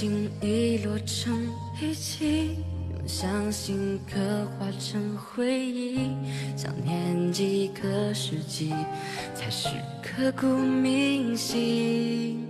心已落成遗迹，用相信刻画成回忆。想念几个世纪，才是刻骨铭心。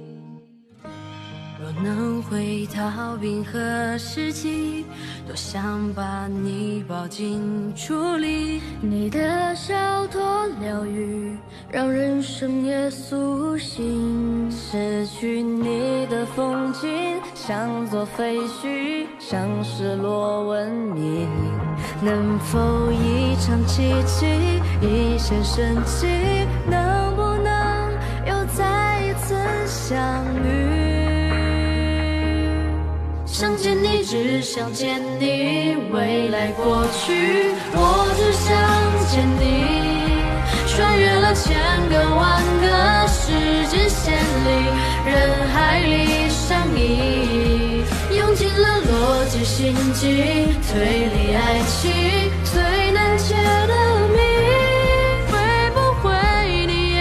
若能回到冰河时期，多想把你抱进处里。你的笑多疗愈，让人生也苏醒。失去你的风景，像座废墟，像失落文明。能否一场奇迹，一线生机？能不能又再一次相遇？想见你，只想见你，未来过去，我只想见你。穿越了千个万个时间线里，人海里相依，逻辑心机，推理爱情最难解的谜。会不会你也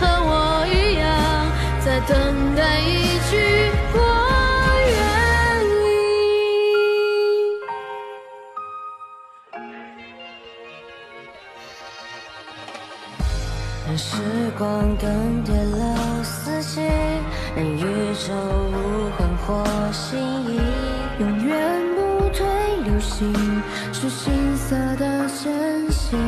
和我一样，在等待一句我愿意？任时光更迭了四季，任宇宙无魂或心意，永远不退流行，是青涩的真心。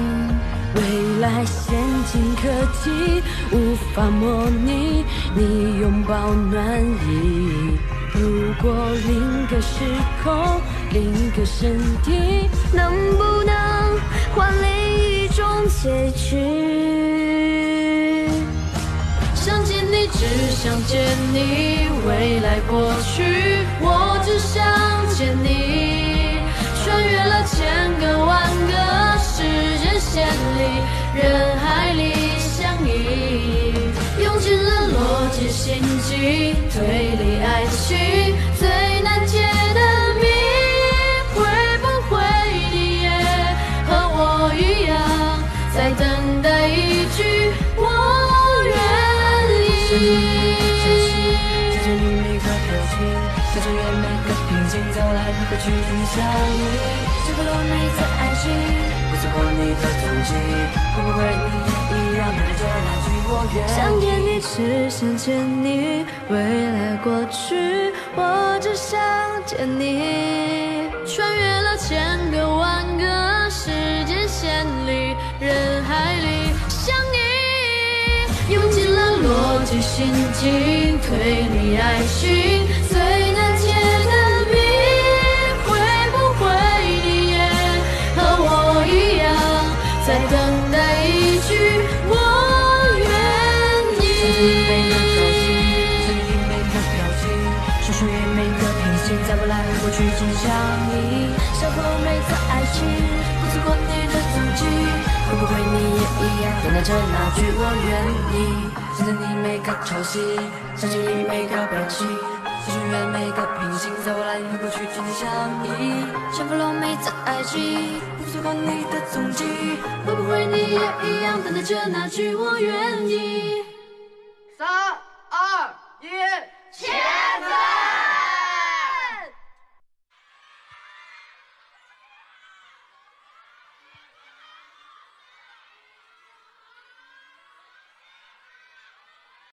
未来先进科技无法模拟你拥抱暖意。如果另个时空，另个身体，能不能换另一种结局？只想见你，未来过去，我只想见你。穿越了千个万个时间线里，人海里相依，用尽了逻辑心机，推理爱情想穿越每个平行，在未来和去尽相遇。这个落每次爱情，不错过你。的踪迹，会不会你。也一样等着那句我愿意？想见你，只想见你，未来过去，我只想见你。穿越了千逻辑心机，推理爱情最难解的谜。会不会你也和我一样，在等待一句我愿每个表情，意？想你每个表情，说出也每个平行，在未来和过去尽相依。相逢每次爱情，不错过你的踪迹，会不会你也一样等待着那句我愿意？想着你每个潮汐，想起你每个表情，想穿越每个平行，在未来和过去紧紧相依。像不落每次爱情，不错过你的踪迹，会不会你也一样等待着那句我愿意？三二一，